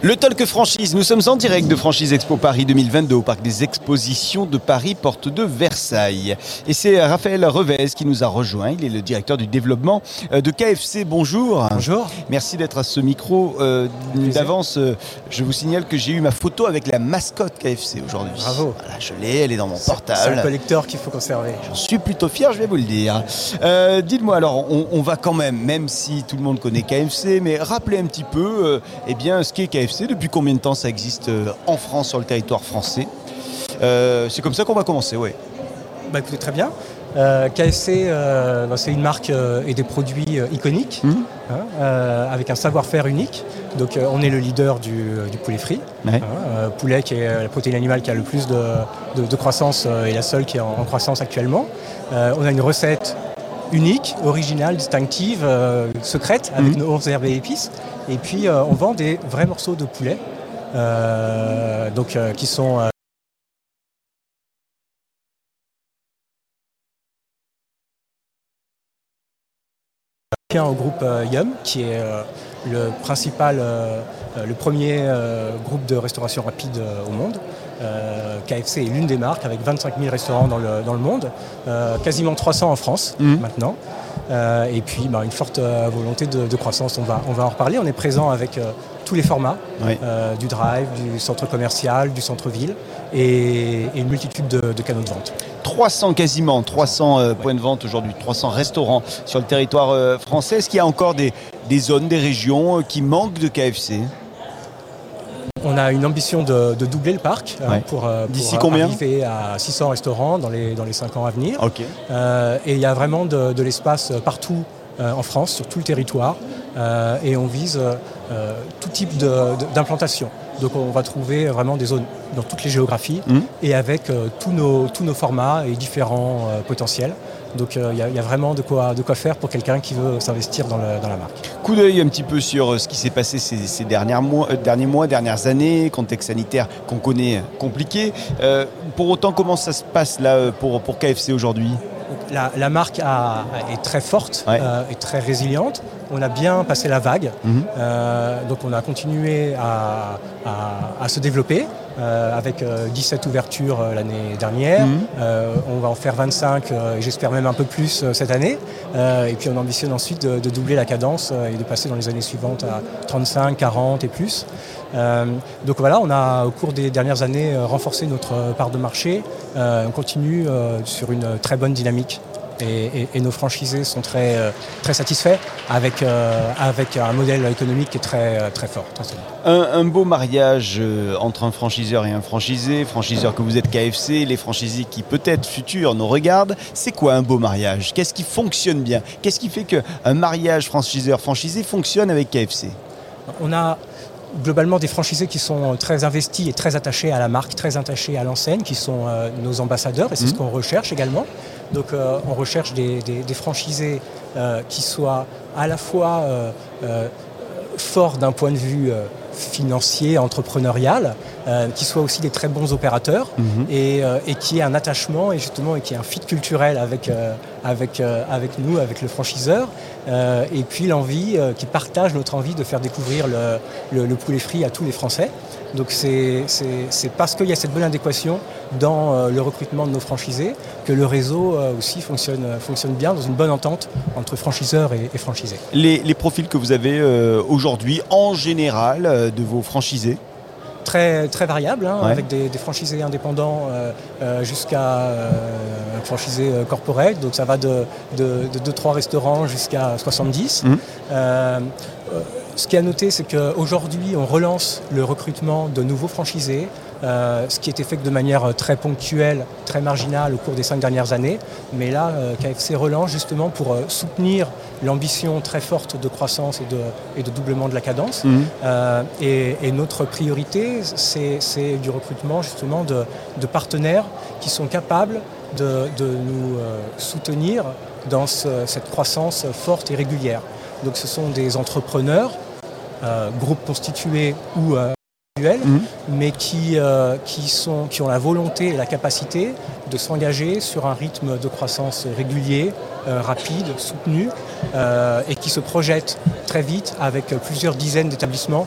Le Talk Franchise, nous sommes en direct de Franchise Expo Paris 2022 au Parc des Expositions de Paris, porte de Versailles. Et c'est Raphaël Revez qui nous a rejoint, il est le directeur du développement euh, de KFC. Bonjour. Bonjour. Merci d'être à ce micro. Euh, D'avance, euh, je vous signale que j'ai eu ma photo avec la mascotte KFC aujourd'hui. Bravo. Voilà, je l'ai, elle est dans mon C'est un portable. collecteur qu'il faut conserver. J'en suis plutôt fier, je vais vous le dire. Euh, Dites-moi alors, on, on va quand même, même si tout le monde connaît KFC, mais rappelez un petit peu eh bien, ce qu'est KFC, depuis combien de temps ça existe euh, en France, sur le territoire français? Euh, c'est comme ça qu'on va commencer, oui. Bah écoutez, très bien. Euh, KFC, euh, c'est une marque euh, et des produits iconiques, Mhm. hein, avec un savoir-faire unique. Donc on est le leader du, du poulet frit. Ouais. hein, poulet qui est la protéine animale qui a le plus de, de- de croissance et la seule qui est en, en croissance actuellement. On a une recette unique, originale, distinctive, euh, secrète, avec Mhm. nos 11 herbes et épices. Et puis euh, on vend des vrais morceaux de poulet, euh, donc, euh, qui sont euh, au groupe euh, Yum, qui est euh, le principal, le premier euh, groupe de restauration rapide au monde. Euh, KFC est l'une des marques avec 25 000 restaurants dans le, dans le monde, euh, quasiment 300 en France Mhm. maintenant. Euh, et puis bah, une forte volonté de, de croissance, on va, on va en reparler. On est présent avec tous les formats, Oui. du drive, du centre commercial, du centre-ville et, et une multitude de, de canaux de vente. 300 quasiment, 300 euh, points de vente aujourd'hui, 300 restaurants sur le territoire français. Est-ce qu'il y a encore des, des zones, des régions qui manquent de KFC On a une ambition de, de doubler le parc euh, Ouais. pour, euh, pour, D'ici combien arriver à 600 restaurants dans les, dans les 5 ans à venir. Euh, et il y a vraiment de, de l'espace partout en France, sur tout le territoire. Et on vise tout type de- d'implantation. Donc on va trouver vraiment des zones dans toutes les géographies Mhm. et avec euh, tous, nos, tous nos formats et différents euh, potentiels. Donc euh, il y, a- il y a vraiment de quoi, de quoi faire pour quelqu'un qui veut s'investir dans, la marque. Coup d'œil un petit peu sur euh, ce qui s'est passé ces, ces dernières mois, euh, derniers mois, dernières années, contexte sanitaire qu'on connaît euh, compliqué. Euh, pour autant, comment ça se passe là euh, pour, pour KFC aujourd'hui? La, la marque a- est très forte Ouais. euh, et très résiliente. On a bien passé la vague. Mhm. Euh, donc on a continué à, à- à se développer euh, avec euh, 17 ouvertures euh, l'année dernière. Mhm. Euh, on va en faire 25 euh, et j'espère même un peu plus euh, cette année. Euh, et puis on ambitionne ensuite de, de doubler la cadence euh, et de passer dans les années suivantes à 35, 40 et plus. Euh, donc voilà, on a au cours des dernières années euh, renforcé notre euh, part de marché. Euh, on continue euh, sur une très bonne dynamique. Et, et- et nos franchisés sont très, euh, très satisfaits avec, euh, avec un modèle économique qui est très, euh, très fort. très un, un beau mariage entre un franchiseur et un franchisé, franchiseur que vous êtes KFC, les franchisés qui peut-être futurs nous regardent. C'est quoi un beau mariage? Qu'est-ce qui fonctionne bien? Qu'est-ce qui fait qu'un mariage franchiseur-franchisé fonctionne avec KFC On a globalement des franchisés qui sont très investis et très attachés à la marque, très attachés à l'enseigne, qui sont euh, nos ambassadeurs, et c'est ce Mhm. qu'on recherche également. Donc euh, on recherche des, des- des franchisés euh, qui soient à la fois forts d'un point de vue financier, entrepreneurial, qui soient aussi des très bons opérateurs et, euh, et qui aient un attachement et justement et qui aient un fit culturel avec, avec, euh, avec nous, avec le franchiseur, euh, et puis l'envie, euh, qui partage notre envie de faire découvrir le, le- le poulet frit à tous les Français. Donc c'est parce qu'il y a cette bonne adéquation dans le recrutement de nos franchisés que le réseau aussi fonctionne, fonctionne bien dans une bonne entente entre franchiseurs et, franchisés. les, les profils que vous avez aujourd'hui en général de vos franchisés très, très variable, hein, Ouais. avec des, des franchisés indépendants euh, euh, jusqu'à euh, un franchisé euh, corporate. Donc ça va de 2-3 restaurants jusqu'à 70. Mhm. Euh, euh, ce qui est à noter, c'est qu'aujourd'hui, on relance le recrutement de nouveaux franchisés, euh, ce qui était fait de manière très ponctuelle, très marginale au cours des cinq dernières années. Mais là, euh, KFC relance justement pour euh, soutenir l'ambition très forte de croissance et de, et de doublement de la cadence. Mhm. Euh, et, et notre priorité, c'est du recrutement justement de, de partenaires qui sont capables de, de nous euh, soutenir dans ce- cette croissance forte et régulière. Donc ce sont des entrepreneurs, euh, groupes constitués ou euh, individuels, mais qui, qui, sont, qui ont la volonté et la capacité de s'engager sur un rythme de croissance régulier, rapide, soutenu, et qui se projettent très vite avec plusieurs dizaines d'établissements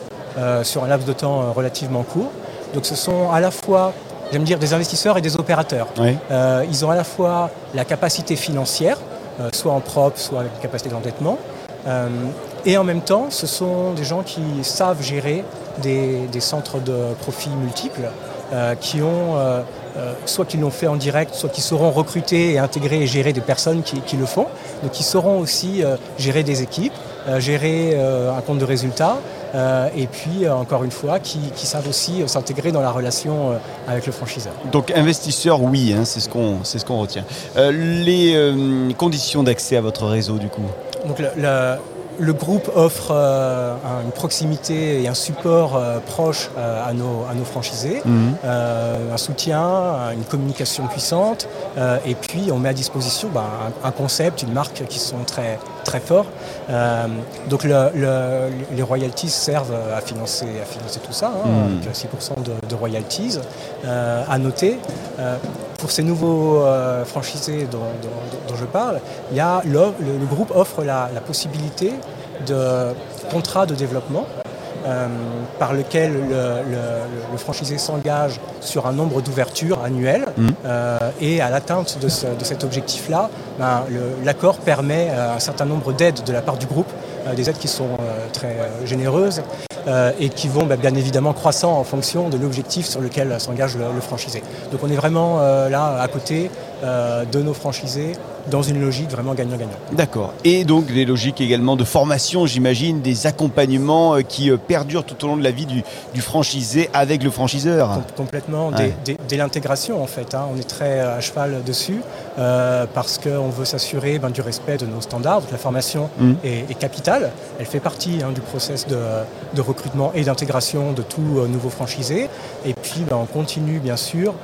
sur un laps de temps relativement court. Donc ce sont à la fois j'aime dire, des investisseurs et des opérateurs. Euh, ils ont à la fois la capacité financière, euh, soit en propre, soit avec une capacité d'endettement, euh, et en même temps, ce sont des gens qui savent gérer des, centres de profit multiples, qui ont soit qu'ils l'ont fait en direct, soit qui sauront recruter et intégrer et gérer des personnes qui, le font, donc qui sauront aussi gérer des équipes, gérer un compte de résultats, euh, et puis euh, encore une fois qui, savent aussi euh, s'intégrer dans la relation avec le franchiseur. Donc investisseurs, oui, hein, c'est ce qu'on ce retient. les conditions d'accès à votre réseau du coup? Donc le groupe offre euh, une proximité et un support euh, proche euh, à, nos, à nos franchisés, mhm. un soutien, une communication puissante, et puis on met à disposition ben, un, concept, une marque qui sont très, très forts. donc les royalties servent à financer, à financer tout ça, hein, mhm. avec 6% de, de, royalties. à noter, pour ces nouveaux franchisés dont, je parle, il y a le, groupe offre la, la possibilité de contrats de développement euh, par lequel le, franchisé s'engage sur un nombre d'ouvertures annuelles mmh. euh, et à l'atteinte de, cet objectif-là, ben, l'accord permet euh, un certain nombre d'aides de la part du groupe, des aides qui sont très généreuses et qui vont ben, bien évidemment croissant en fonction de l'objectif sur lequel s'engage le, franchisé. Donc on est vraiment là à côté de nos franchisés dans une logique vraiment gagnant-gagnant. D'accord. Et donc des logiques également de formation, j'imagine, des accompagnements euh, qui euh, perdurent tout au long de la vie du, franchisé avec le franchiseur. complètement, dès, l'intégration en fait. Hein. On est très euh, à cheval dessus parce qu'on veut s'assurer ben, du respect de nos standards. Donc la formation mmh. est, capitale. Elle fait partie hein, du process de, recrutement et d'intégration de tout nouveau franchisé. Et puis ben, on continue bien sûr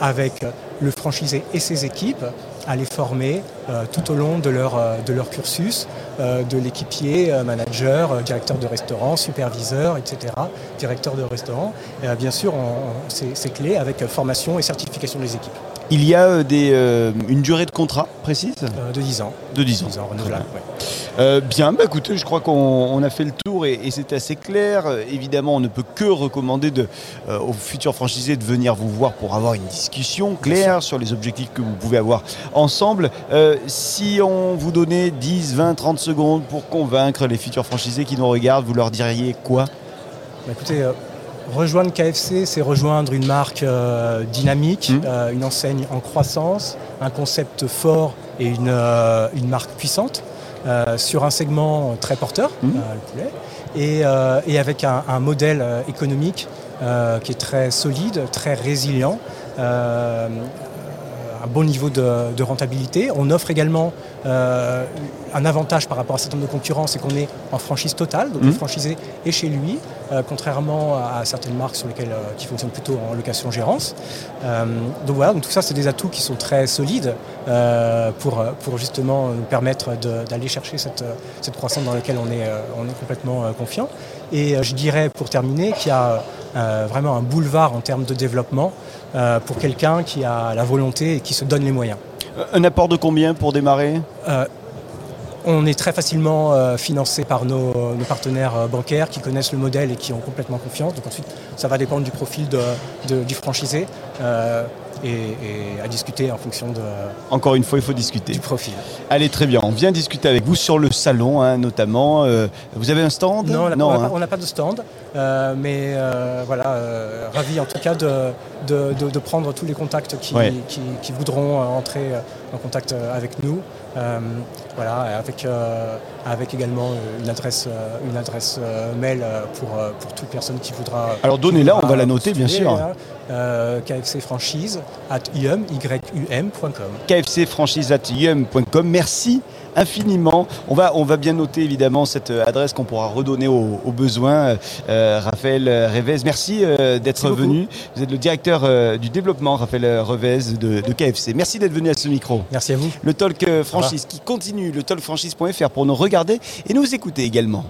avec le franchisé et ses équipes à les former euh, tout au long de leur, euh, de leur cursus, euh, de l'équipier, manager, directeur de restaurant, superviseur, etc., directeur de restaurant. bien sûr, c'est clé avec formation et certification des équipes. Il y a des, une durée de contrat précise? De 10 ans. De 10 ans. 10 ans renouvelable, euh, bien, bah, écoutez, je crois qu'on a fait le tour et, c'est assez clair. Euh, évidemment, on ne peut que recommander de, euh, aux futurs franchisés de venir vous voir pour avoir une discussion claire sur les objectifs que vous pouvez avoir ensemble. si on vous donnait 10, 20, 30 secondes pour convaincre les futurs franchisés qui nous regardent, vous leur diriez quoi? Bah, Écoutez, rejoindre KFC, c'est rejoindre une marque dynamique, mmh. une enseigne en croissance, un concept fort et une, une marque puissante. Euh, sur un segment très porteur, mmh. euh, le poulet, et, euh, avec un, modèle économique qui est très solide, très résilient un bon niveau de, rentabilité. On offre également un avantage par rapport à certain nombre de concurrents, c'est qu'on est en franchise totale, donc le mmh. franchisé est chez lui, euh, contrairement à, certaines marques sur lesquelles, euh, qui fonctionnent plutôt en location-gérance. Euh, donc voilà, donc tout ça, c'est des atouts qui sont très solides pour, pour justement nous permettre d'aller chercher cette, cette, croissance dans laquelle on est, on est complètement confiant. Et je dirais, pour terminer, qu'il y a vraiment un boulevard en termes de développement pour quelqu'un qui a la volonté et qui se donne les moyens. Un apport de combien pour démarrer on est très facilement euh, financé par nos, partenaires euh, bancaires qui connaissent le modèle et qui ont complètement confiance. Donc ensuite, ça va dépendre du profil du franchisé. Euh, et, à discuter en fonction de. Encore une fois, il faut discuter. Du profil. Allez, très bien. On vient discuter avec vous sur le salon, hein, notamment. Euh, vous avez un stand? Non, on n'a hein. pas, de stand. Euh, mais euh, voilà, ravi en tout cas de, de, prendre tous les contacts qui, qui, voudront entrer en contact avec nous. voilà, avec, avec également une adresse, une adresse mail pour, pour toute personne qui voudra. Alors donnez-la, on va la noter bien sûr. Hein. Euh, kfcfranchise at yum.com. at yum.com. Merci infiniment. On va, on va bien noter évidemment cette adresse qu'on pourra redonner aux, besoins. Euh, Raphaël Revez, merci euh, d'être venu. Vous êtes le directeur du développement, Raphaël Revez de, KFC. Merci d'être venu à ce micro. Merci à vous. Le Talk Franchise qui continue, le talkfranchise.fr pour nous regarder et nous écouter également.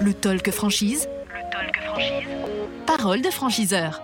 Le Talk Franchise. Le Talk Franchise Parole de franchiseur.